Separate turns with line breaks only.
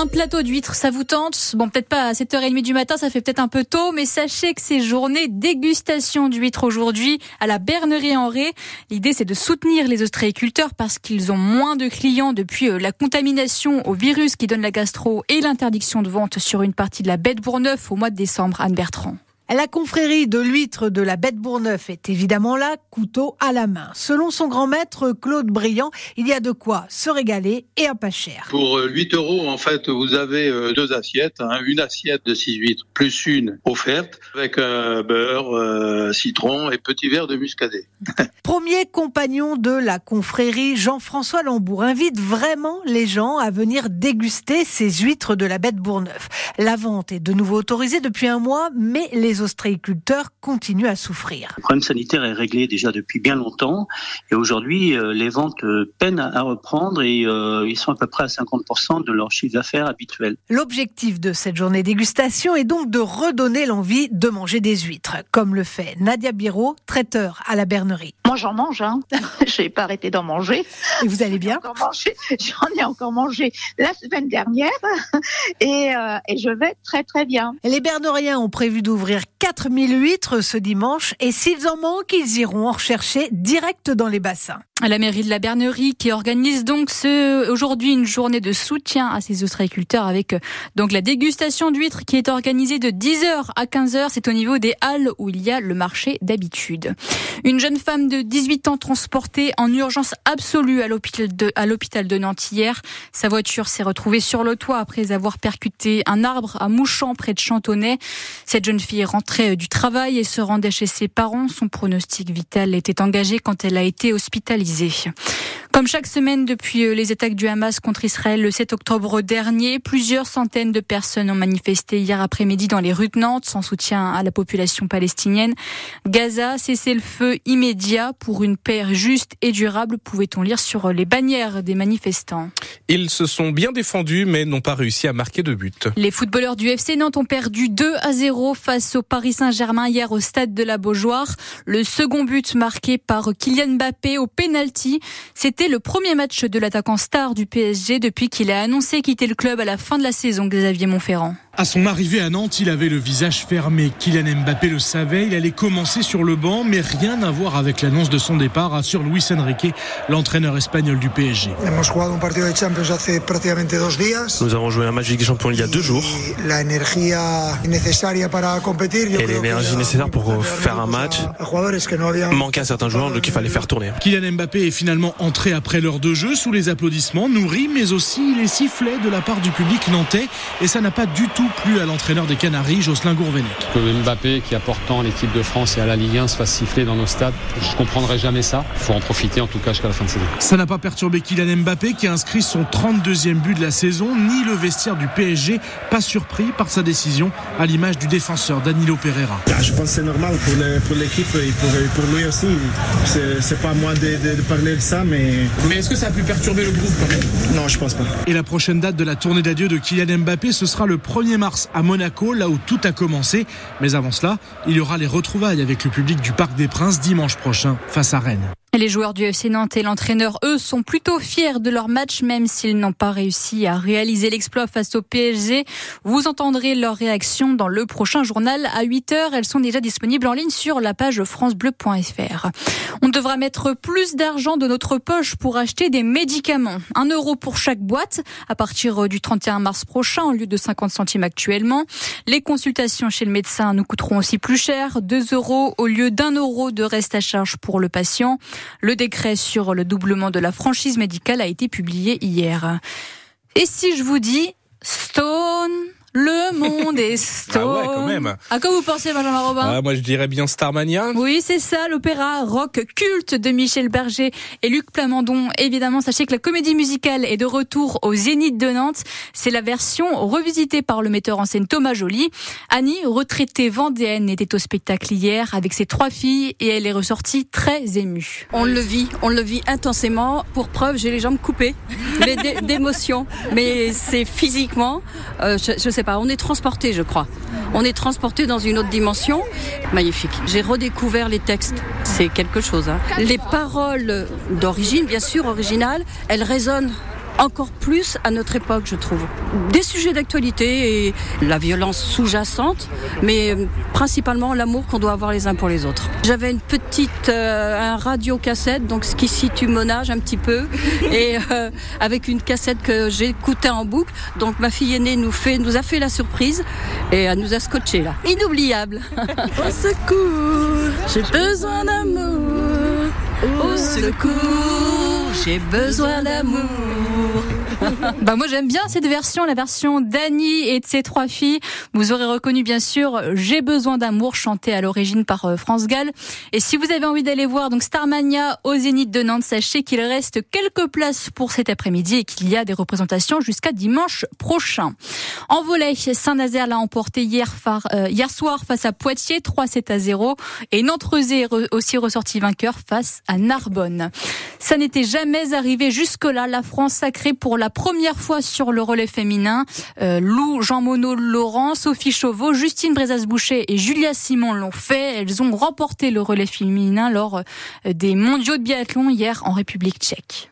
Un plateau d'huîtres, ça vous tente Bon, peut-être pas à 7h30 du matin, ça fait peut-être un peu tôt, mais sachez que c'est journée dégustation d'huîtres aujourd'hui à la Bernerie en Ré. L'idée, c'est de soutenir les ostréiculteurs parce qu'ils ont moins de clients depuis euh, la contamination au virus qui donne la gastro et l'interdiction de vente sur une partie de la baie de Bourneuf au mois de décembre. Anne Bertrand.
La confrérie de l'huître de la Bête Bourneuf est évidemment là, couteau à la main. Selon son grand maître Claude Briand, il y a de quoi se régaler et à pas cher.
Pour 8 euh, euros, en fait, vous avez euh, deux assiettes, hein. une assiette de 6 huîtres plus une offerte avec un beurre, euh, citron et petit verre de muscadet.
Premier compagnon de la confrérie, Jean-François Lambourg invite vraiment les gens à venir déguster ces huîtres de la Bête Bourneuf. La vente est de nouveau autorisée depuis un mois, mais les ostréiculteurs continuent à souffrir.
Le problème sanitaire est réglé déjà depuis bien longtemps et aujourd'hui euh, les ventes euh, peinent à reprendre et euh, ils sont à peu près à 50% de leur chiffre d'affaires habituel.
L'objectif de cette journée dégustation est donc de redonner l'envie de manger des huîtres, comme le fait Nadia Biro, traiteur à la Bernerie.
Moi j'en mange, hein. je n'ai pas arrêté d'en manger.
Et vous allez bien?
J'en ai encore mangé la semaine dernière et, et je vais très très bien.
Les Berneriens ont prévu d'ouvrir 4000 huîtres ce dimanche et s'ils en manquent, ils iront en rechercher direct dans les bassins.
La mairie de la Bernerie qui organise donc ce, aujourd'hui une journée de soutien à ces ostréiculteurs avec euh, donc la dégustation d'huîtres qui est organisée de 10h à 15h. C'est au niveau des halles où il y a le marché d'habitude. Une jeune femme de 18 ans transportée en urgence absolue à l'hôpital de, à l'hôpital de Nantes hier. Sa voiture s'est retrouvée sur le toit après avoir percuté un arbre à Mouchamp près de Chantonnay. Cette jeune fille est rentrée du travail et se rendait chez ses parents. Son pronostic vital était engagé quand elle a été hospitalisée. здесь. Comme chaque semaine depuis euh, les attaques du Hamas contre Israël le 7 octobre dernier, plusieurs centaines de personnes ont manifesté hier après-midi dans les rues de Nantes sans soutien à la population palestinienne. Gaza, cessez le feu immédiat pour une paix juste et durable, pouvait-on lire sur les bannières des manifestants.
Ils se sont bien défendus mais n'ont pas réussi à marquer de but.
Les footballeurs du FC Nantes ont perdu 2 à 0 face au Paris Saint-Germain hier au stade de la Beaujoire. Le second but marqué par Kylian Mbappé au penalty. C'était le premier match de l'attaquant star du PSG depuis qu'il a annoncé quitter le club à la fin de la saison, Xavier Montferrand.
À son arrivée à Nantes, il avait le visage fermé. Kylian Mbappé le savait, il allait commencer sur le banc, mais rien à voir avec l'annonce de son départ, assure Luis Enrique, l'entraîneur espagnol du PSG.
Nous avons joué un match de Champions il y a deux jours. Et l'énergie nécessaire pour faire un match manquait à certains joueurs, donc il fallait faire tourner.
Kylian Mbappé est finalement entré après l'heure de jeu sous les applaudissements nourris, mais aussi les sifflets de la part du public nantais, et ça n'a pas du tout plus à l'entraîneur des Canaries, Jocelyn Gourvenec.
Que Mbappé, qui apportant l'équipe de France et à la Ligue 1, se fasse siffler dans nos stades, je ne comprendrai jamais ça. Il faut en profiter en tout cas jusqu'à la fin de saison.
Ça n'a pas perturbé Kylian Mbappé qui a inscrit son 32e but de la saison, ni le vestiaire du PSG, pas surpris par sa décision, à l'image du défenseur Danilo Pereira.
Ah, je pense que c'est normal pour l'équipe et pour, lui aussi. C'est pas moi de, de, parler de ça, mais.
Mais est-ce que ça a pu perturber le groupe
Non, je pense pas.
Et la prochaine date de la tournée d'adieu de Kylian Mbappé, ce sera le 1er mars à Monaco, là où tout a commencé. Mais avant cela, il y aura les retrouvailles avec le public du Parc des Princes dimanche prochain face à Rennes.
Les joueurs du FC Nantes et l'entraîneur, eux, sont plutôt fiers de leur match, même s'ils n'ont pas réussi à réaliser l'exploit face au PSG. Vous entendrez leur réaction dans le prochain journal à 8 heures. Elles sont déjà disponibles en ligne sur la page francebleu.fr. On devra mettre plus d'argent de notre poche pour acheter des médicaments. Un euro pour chaque boîte à partir du 31 mars prochain au lieu de 50 centimes actuellement. Les consultations chez le médecin nous coûteront aussi plus cher, 2 euros au lieu d'un euro de reste à charge pour le patient. Le décret sur le doublement de la franchise médicale a été publié hier. Et si je vous dis Stone le monde est stone.
Ah ouais, quand même.
À quoi vous pensez, Benjamin Robin
ah, Moi, je dirais bien Starmania.
Oui, c'est ça, l'opéra rock culte de Michel Berger et Luc Plamondon. Évidemment, sachez que la comédie musicale est de retour au Zénith de Nantes. C'est la version revisitée par le metteur en scène Thomas Joly. Annie, retraitée vendéenne, était au spectacle hier avec ses trois filles et elle est ressortie très émue.
On le vit, on le vit intensément. Pour preuve, j'ai les jambes coupées d'émotion. Mais c'est physiquement, euh, je, je sais on est transporté, je crois. On est transporté dans une autre dimension. Magnifique. J'ai redécouvert les textes. C'est quelque chose. Hein. Les paroles d'origine, bien sûr, originales, elles résonnent encore plus à notre époque, je trouve. Des sujets d'actualité et la violence sous-jacente, mais euh, principalement l'amour qu'on doit avoir les uns pour les autres. J'avais une petite euh, un radio cassette, donc ce qui situe mon âge un petit peu, et euh, avec une cassette que j'écoutais en boucle. Donc ma fille aînée nous fait nous a fait la surprise et elle nous a scotché là. Inoubliable. Au secours, j'ai besoin d'amour. Au secours, j'ai besoin d'amour.
bah moi j'aime bien cette version, la version d'Annie et de ses trois filles. Vous aurez reconnu bien sûr J'ai besoin d'amour chanté à l'origine par euh, France Gall. Et si vous avez envie d'aller voir donc Starmania au Zénith de Nantes, sachez qu'il reste quelques places pour cet après-midi et qu'il y a des représentations jusqu'à dimanche prochain. En volet, Saint-Nazaire l'a emporté hier, euh, soir face à Poitiers, 3-7 à 0. Et Nantes-Rezé aussi ressorti vainqueur face à Narbonne. Ça n'était jamais arrivé jusque-là. La France sacrée pour la première fois sur le relais féminin. Euh, Lou, Jean Monod, Laurent, Sophie Chauveau, Justine Brezas-Boucher et Julia Simon l'ont fait. Elles ont remporté le relais féminin lors euh, des mondiaux de biathlon hier en République tchèque.